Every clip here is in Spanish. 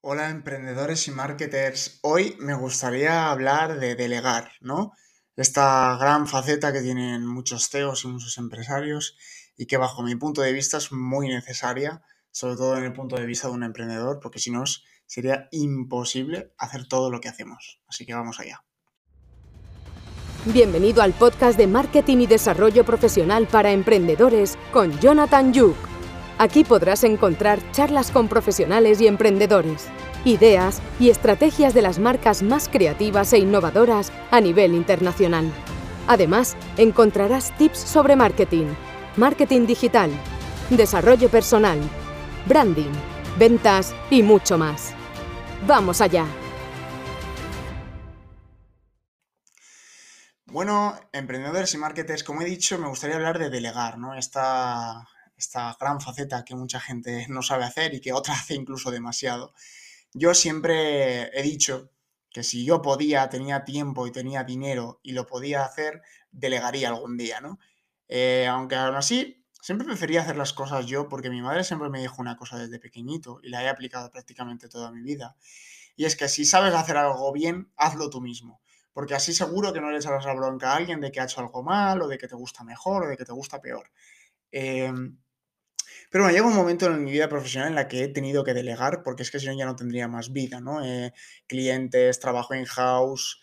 Hola emprendedores y marketers. Hoy me gustaría hablar de delegar, ¿no? Esta gran faceta que tienen muchos CEOs y muchos empresarios y que bajo mi punto de vista es muy necesaria, sobre todo en el punto de vista de un emprendedor, porque si no sería imposible hacer todo lo que hacemos. Así que vamos allá. Bienvenido al podcast de Marketing y Desarrollo Profesional para Emprendedores con Jonathan Yuk Aquí podrás encontrar charlas con profesionales y emprendedores, ideas y estrategias de las marcas más creativas e innovadoras a nivel internacional. Además, encontrarás tips sobre marketing, marketing digital, desarrollo personal, branding, ventas y mucho más. ¡Vamos allá! Bueno, emprendedores y marketers, como he dicho, me gustaría hablar de delegar, ¿no? Esta, esta gran faceta que mucha gente no sabe hacer y que otra hace incluso demasiado. Yo siempre he dicho que si yo podía, tenía tiempo y tenía dinero y lo podía hacer, delegaría algún día, ¿no? Eh, aunque aún así, siempre prefería hacer las cosas yo porque mi madre siempre me dijo una cosa desde pequeñito y la he aplicado prácticamente toda mi vida. Y es que si sabes hacer algo bien, hazlo tú mismo. Porque así seguro que no le echarás la bronca a alguien de que ha hecho algo mal o de que te gusta mejor o de que te gusta peor. Eh, pero bueno, llega un momento en mi vida profesional en la que he tenido que delegar, porque es que si no ya no tendría más vida, ¿no? Eh, clientes, trabajo in-house,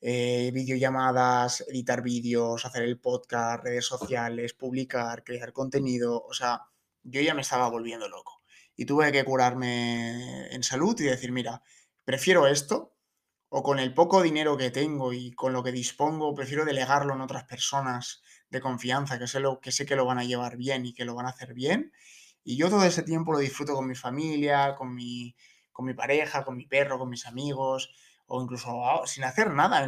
eh, videollamadas, editar vídeos, hacer el podcast, redes sociales, publicar, crear contenido. O sea, yo ya me estaba volviendo loco. Y tuve que curarme en salud y decir, mira, prefiero esto, o con el poco dinero que tengo y con lo que dispongo, prefiero delegarlo en otras personas de confianza, que sé, lo, que lo van a llevar bien y que lo van a hacer bien. Y yo todo ese tiempo lo disfruto con mi familia, con mi, con mi pareja, con mi perro, con mis amigos, o incluso ah, sin hacer nada.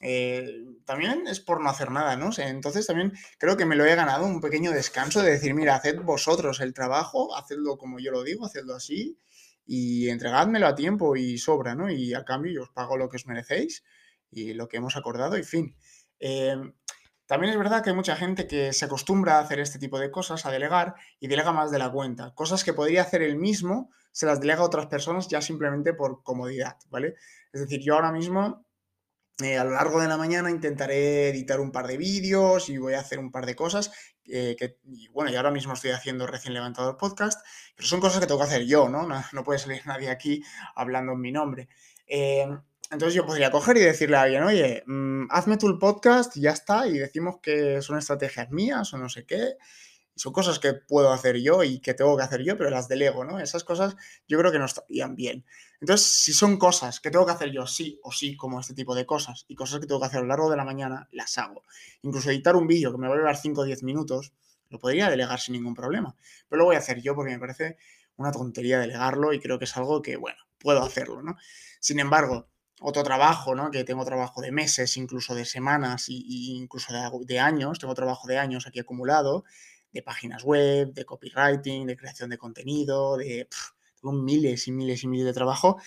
Eh, también es por no hacer nada, ¿no? entonces también creo que me lo he ganado un pequeño descanso de decir, mira, haced vosotros el trabajo, hacedlo como yo lo digo, hacedlo así y entregádmelo a tiempo y sobra, ¿no? Y a cambio yo os pago lo que os merecéis y lo que hemos acordado y fin. Eh, también es verdad que hay mucha gente que se acostumbra a hacer este tipo de cosas, a delegar, y delega más de la cuenta. Cosas que podría hacer él mismo, se las delega a otras personas ya simplemente por comodidad, ¿vale? Es decir, yo ahora mismo, eh, a lo largo de la mañana, intentaré editar un par de vídeos y voy a hacer un par de cosas eh, que, y bueno, y ahora mismo estoy haciendo recién levantado el podcast, pero son cosas que tengo que hacer yo, ¿no? No, puede salir nadie aquí hablando en mi nombre. Eh, entonces yo podría coger y decirle a alguien, oye, mm, hazme tú el podcast y ya está, y decimos que son estrategias mías o no sé qué. Son cosas que puedo hacer yo y que tengo que hacer yo, pero las delego, ¿no? Esas cosas yo creo que no estarían bien. Entonces, si son cosas que tengo que hacer yo sí o sí, como este tipo de cosas, y cosas que tengo que hacer a lo largo de la mañana, las hago. Incluso editar un vídeo que me va a llevar 5 o 10 minutos, lo podría delegar sin ningún problema. Pero lo voy a hacer yo porque me parece una tontería delegarlo y creo que es algo que, bueno, puedo hacerlo, ¿no? Sin embargo, otro trabajo, ¿no? Que tengo trabajo de meses, incluso de semanas y, incluso de, años, tengo trabajo de años aquí acumulado, de páginas web, de copywriting, de creación de contenido, de miles y miles y miles de trabajo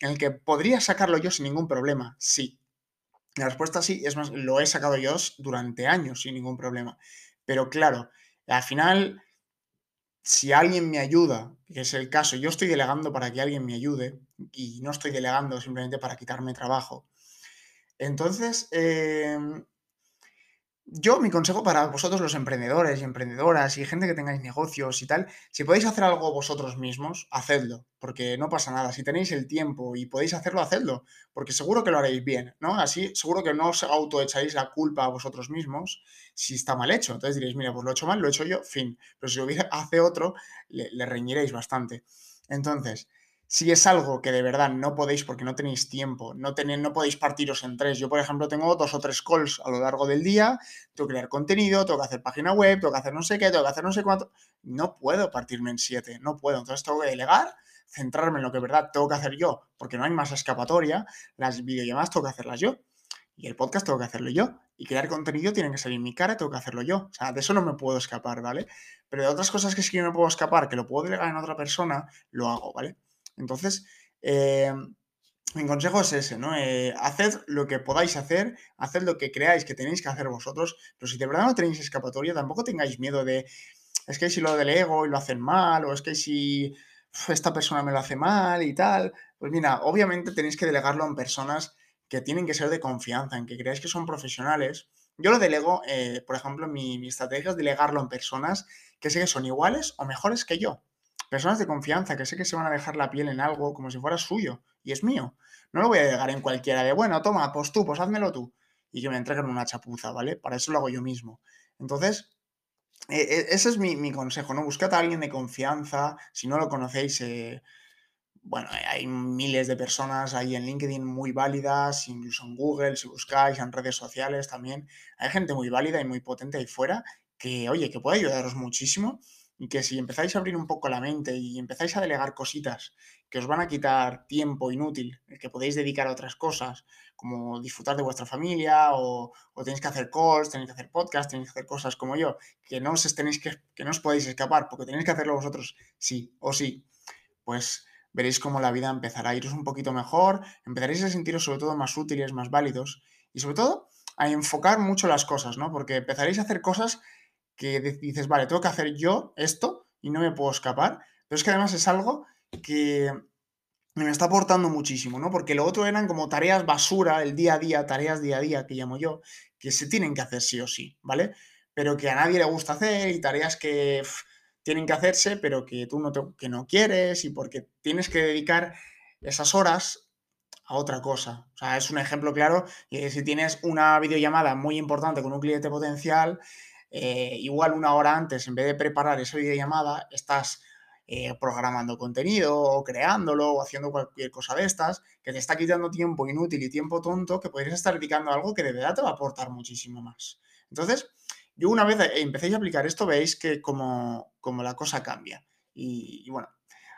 en el que podría sacarlo yo sin ningún problema, sí. La respuesta sí, es más, lo he sacado yo durante años sin ningún problema. Pero claro, al final si alguien me ayuda, que es el caso, yo estoy delegando para que alguien me ayude y no estoy delegando simplemente para quitarme trabajo. Entonces, em, yo, mi consejo para vosotros los emprendedores y emprendedoras y gente que tengáis negocios y tal, si podéis hacer algo vosotros mismos, hacedlo, porque no pasa nada. Si tenéis el tiempo y podéis hacerlo, hacedlo, porque seguro que lo haréis bien, ¿no? Así, seguro que no os autoecharéis la culpa a vosotros mismos si está mal hecho. Entonces diréis, mira, pues lo he hecho mal, lo he hecho yo, fin. Pero si lo hace otro, le, le reñiréis bastante. Entonces, si es algo que de verdad no podéis porque no tenéis tiempo, no, tenéis, no podéis partiros en tres. Yo, por ejemplo, tengo dos o tres calls a lo largo del día, tengo que crear contenido, tengo que hacer página web, tengo que hacer no sé qué, tengo que hacer no sé cuánto. No puedo partirme en siete, no puedo. Entonces tengo que delegar, centrarme en lo que de verdad tengo que hacer yo, porque no hay más escapatoria. Las videollamadas tengo que hacerlas yo. Y el podcast tengo que hacerlo yo. Y crear contenido tiene que salir en mi cara, tengo que hacerlo yo. O sea, de eso no me puedo escapar, ¿vale? Pero de otras cosas que sí que no me puedo escapar, que lo puedo delegar en otra persona, lo hago, ¿vale? Entonces, eh, mi consejo es ese, ¿no? Eh, haced lo que podáis hacer, haced lo que creáis que tenéis que hacer vosotros, pero si de verdad no tenéis escapatoria, tampoco tengáis miedo de, es que si lo delego y lo hacen mal, o es que si esta persona me lo hace mal y tal. Pues mira, obviamente tenéis que delegarlo en personas que tienen que ser de confianza, en que creáis que son profesionales. Yo lo delego, eh, por ejemplo, mi, mi estrategia es delegarlo en personas que sé que son iguales o mejores que yo. Personas de confianza que sé que se van a dejar la piel en algo como si fuera suyo y es mío. No lo voy a delegar en cualquiera de, bueno, toma, pues tú, pues házmelo tú. Y que me entreguen una chapuza, ¿vale? Para eso lo hago yo mismo. Entonces, e, e, ese es mi, consejo, ¿no? Buscad a alguien de confianza. Si no lo conocéis, eh, bueno, hay miles de personas ahí en LinkedIn muy válidas, incluso en Google, si buscáis, en redes sociales también. Hay gente muy válida y muy potente ahí fuera que, oye, que puede ayudaros muchísimo y que si empezáis a abrir un poco la mente y empezáis a delegar cositas que os van a quitar tiempo inútil, que podéis dedicar a otras cosas, como disfrutar de vuestra familia o, tenéis que hacer calls, tenéis que hacer podcasts, tenéis que hacer cosas como yo, que no os, tenéis que, que no os podéis escapar porque tenéis que hacerlo vosotros sí o sí, pues veréis cómo la vida empezará a iros un poquito mejor, empezaréis a sentiros sobre todo más útiles, más válidos y sobre todo a enfocar mucho las cosas, ¿no? Porque empezaréis a hacer cosas que dices, vale, tengo que hacer yo esto y no me puedo escapar, pero es que además es algo que me está aportando muchísimo, ¿no? Porque lo otro eran como tareas basura, el día a día, tareas día a día que llamo yo, que se tienen que hacer sí o sí, ¿vale? Pero que a nadie le gusta hacer y tareas que tienen que hacerse, pero que tú no, que no quieres y porque tienes que dedicar esas horas a otra cosa. O sea, es un ejemplo claro. Y si tienes una videollamada muy importante con un cliente potencial, eh, igual una hora antes, en vez de preparar esa videollamada, estás eh, programando contenido o creándolo o haciendo cualquier cosa de estas, que te está quitando tiempo inútil y tiempo tonto que podrías estar dedicando algo que de verdad te va a aportar muchísimo más. Entonces, yo una vez empecéis a aplicar esto, veis que como, como la cosa cambia. Y, bueno,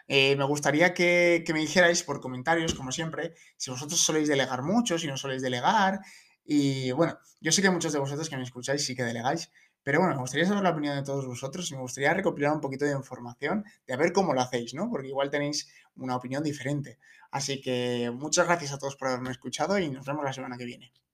eh, me gustaría que, que, me dijerais por comentarios, como siempre, si vosotros soléis delegar mucho, si no soléis delegar. Y bueno, yo sé que muchos de vosotros que me escucháis sí que delegáis, pero bueno, me gustaría saber la opinión de todos vosotros y me gustaría recopilar un poquito de información de a ver cómo lo hacéis, ¿no? Porque igual tenéis una opinión diferente. Así que muchas gracias a todos por haberme escuchado y nos vemos la semana que viene.